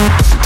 you.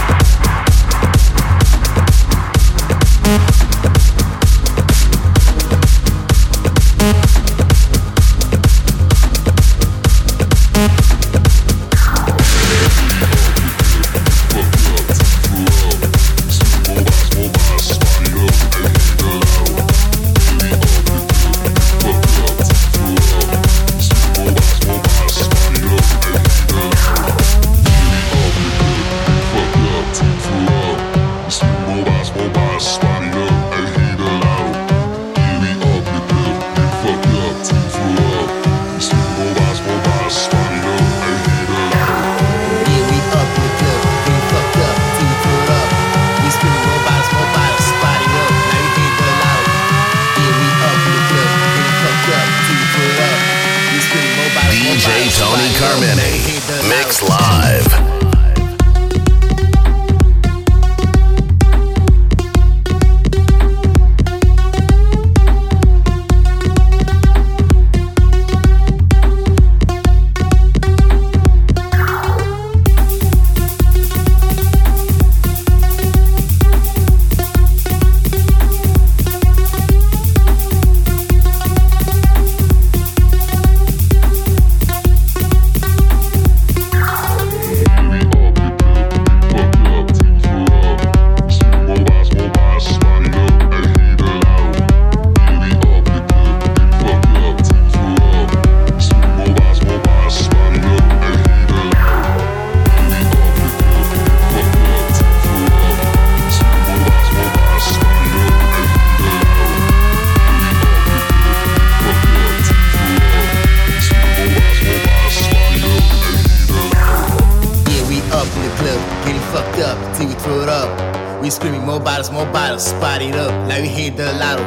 More bottles, more bottles, spot it up like we hit the lotto.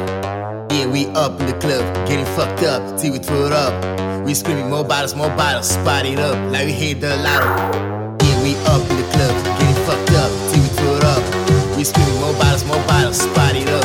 Yeah, we up in the club, getting fucked up till we throw it up. We screaming more bottles, more bottles, spot it up like we hit the lotto. Yeah, we up in the club, getting fucked up till we throw it up. We screaming more bottles, more bottles, spot it up.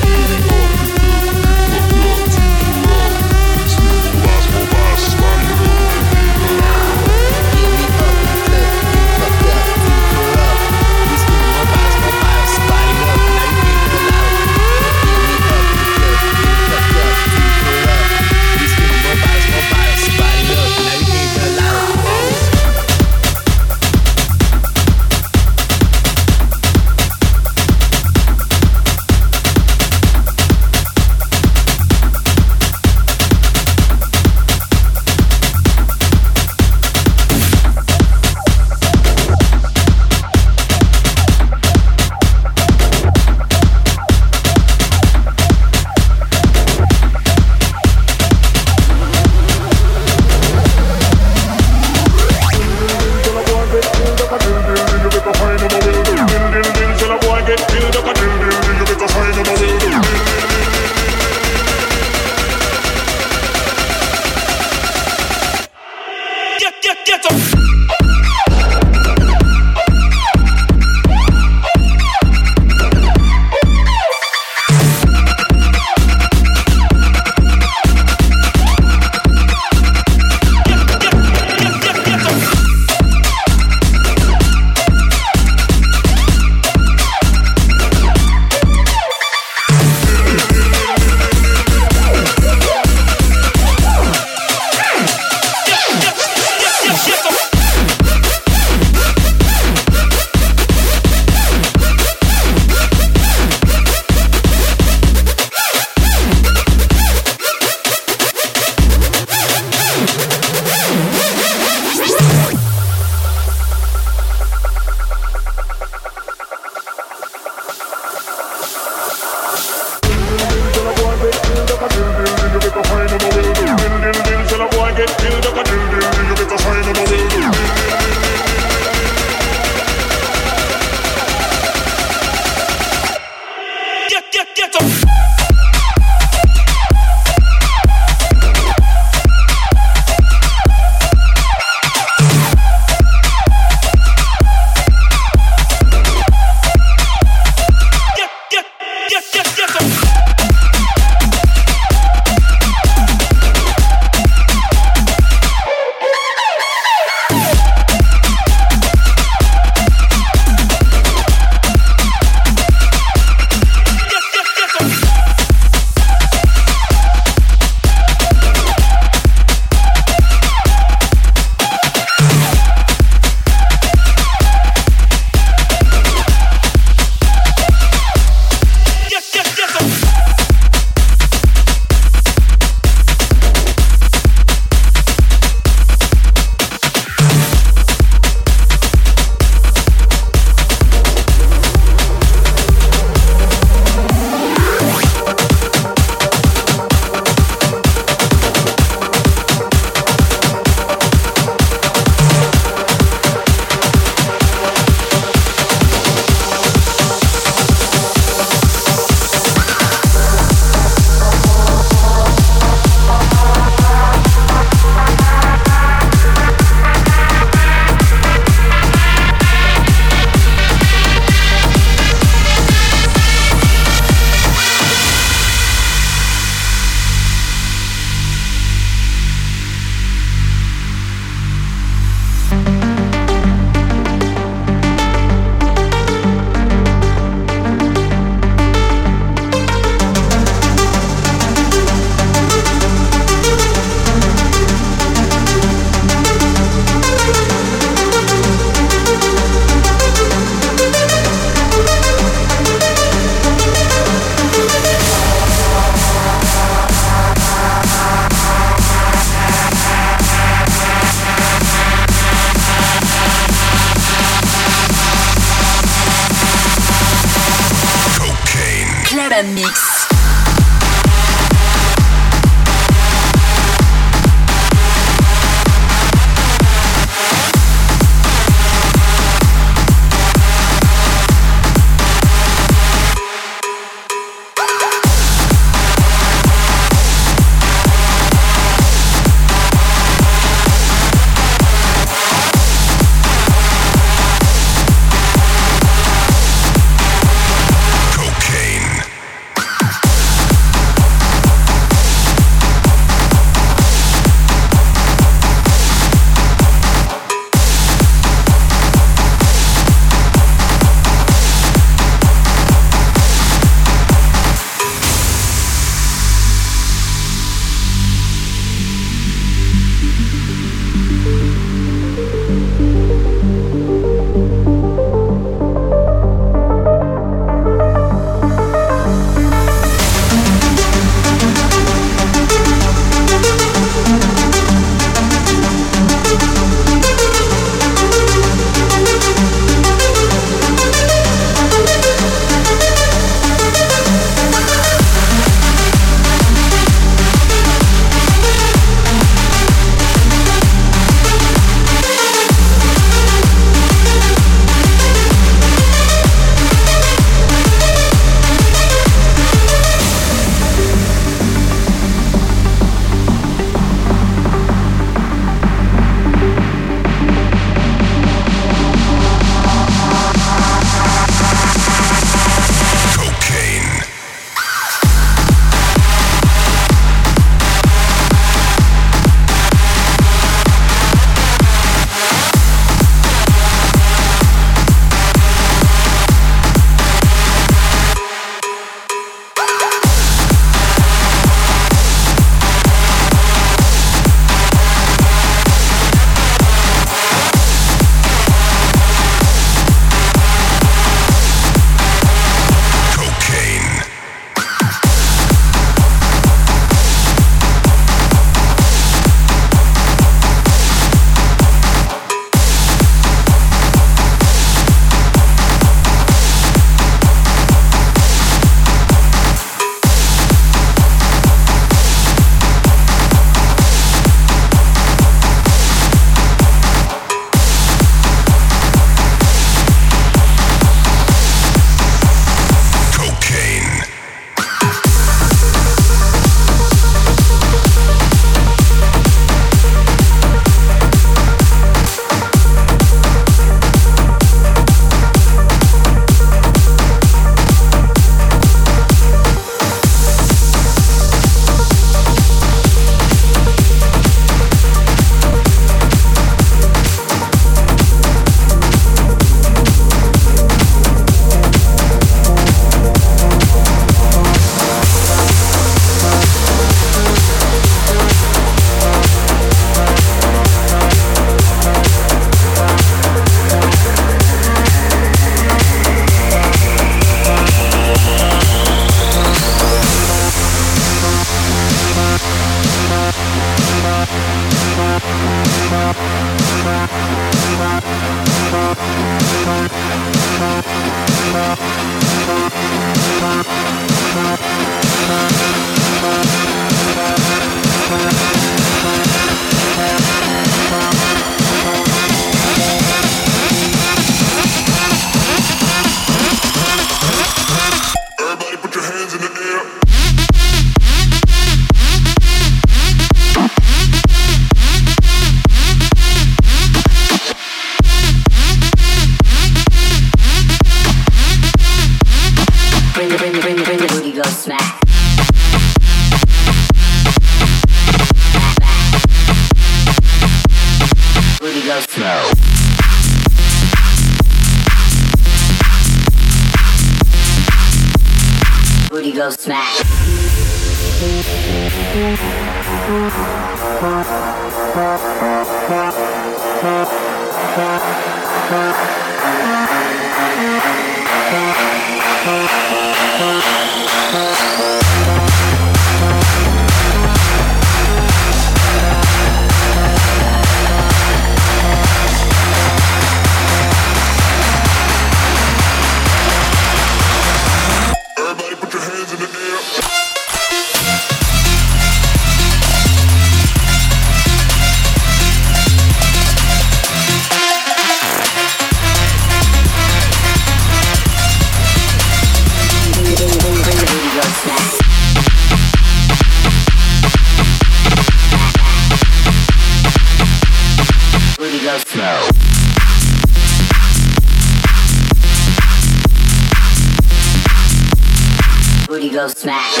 Go smash.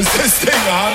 Resisting on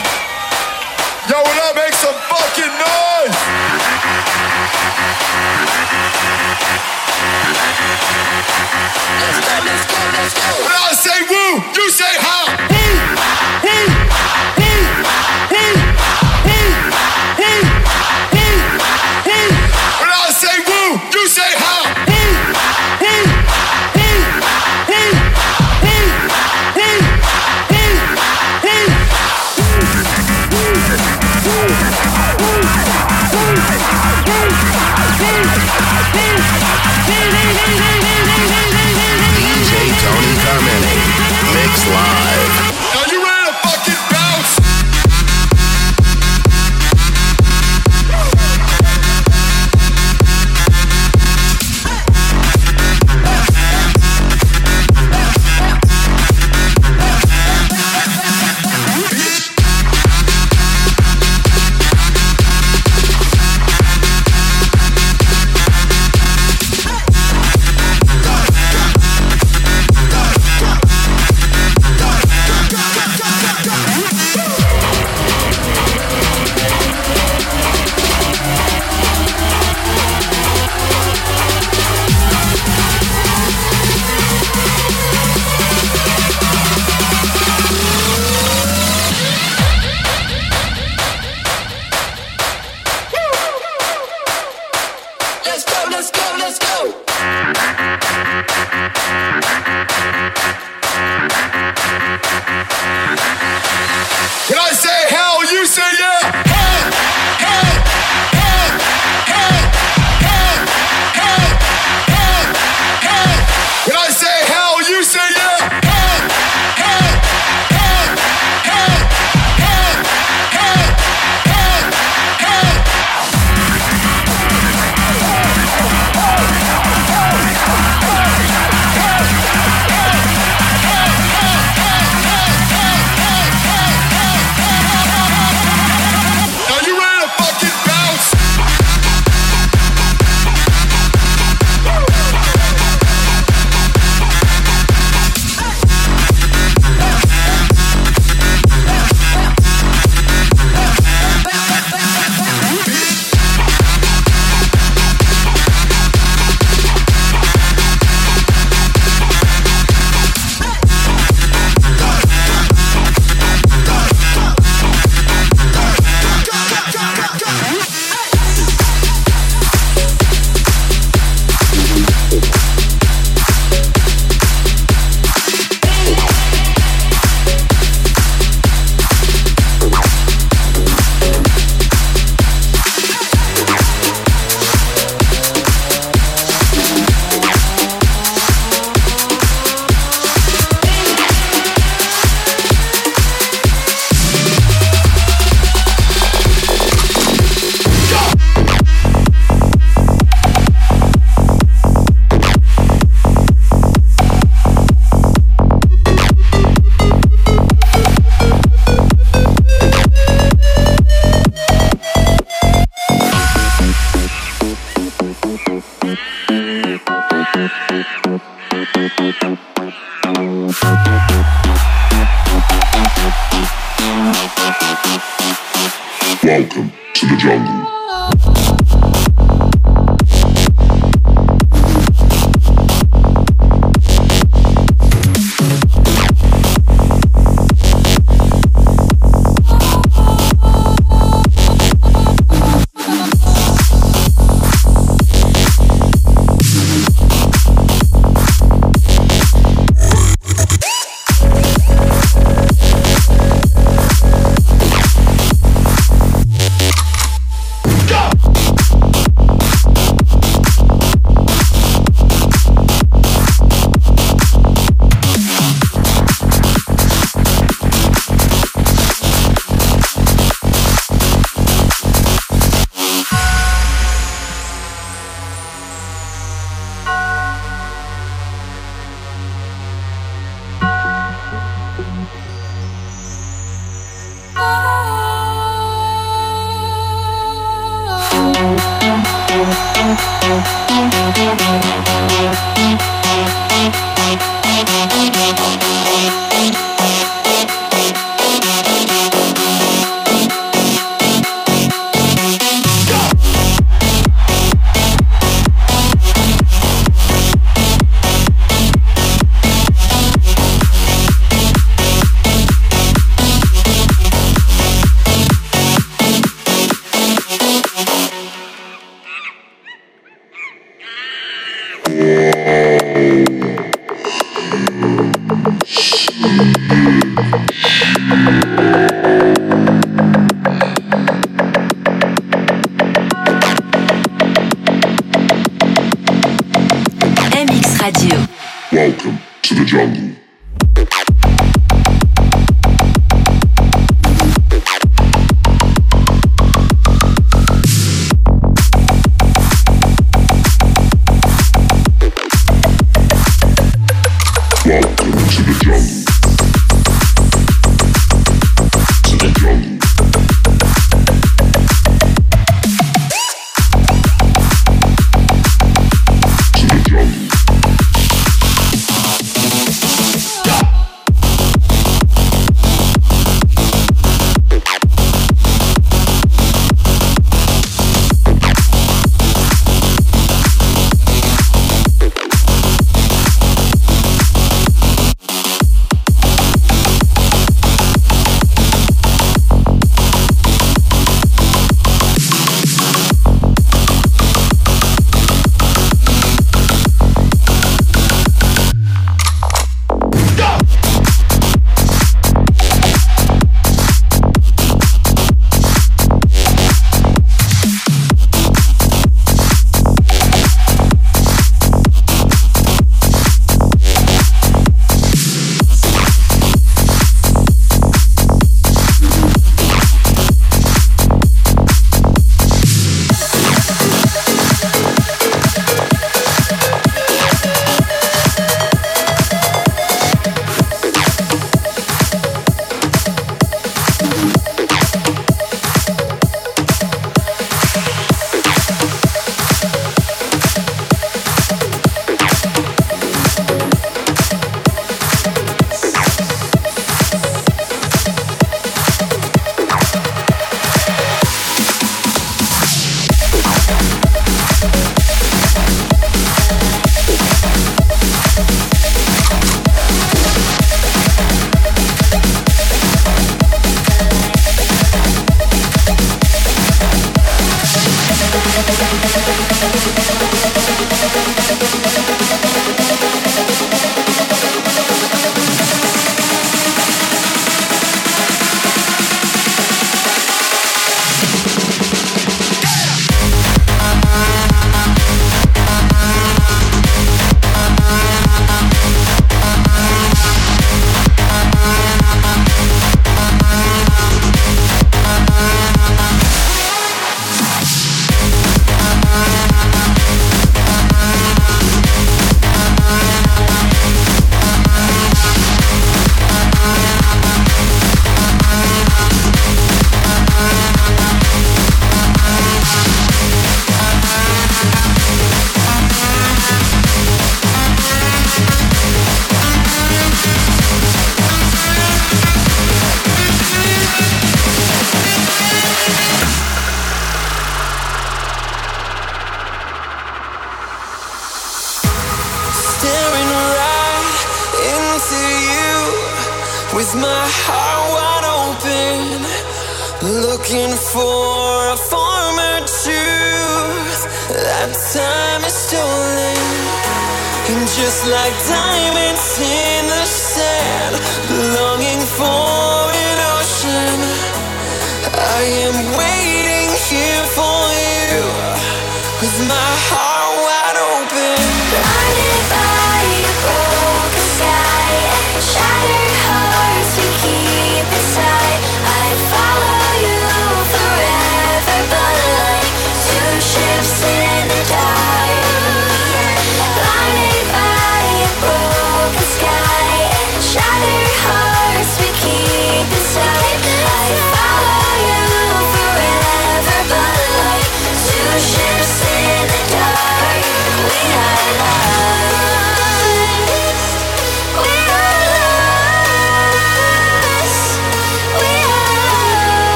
ships in the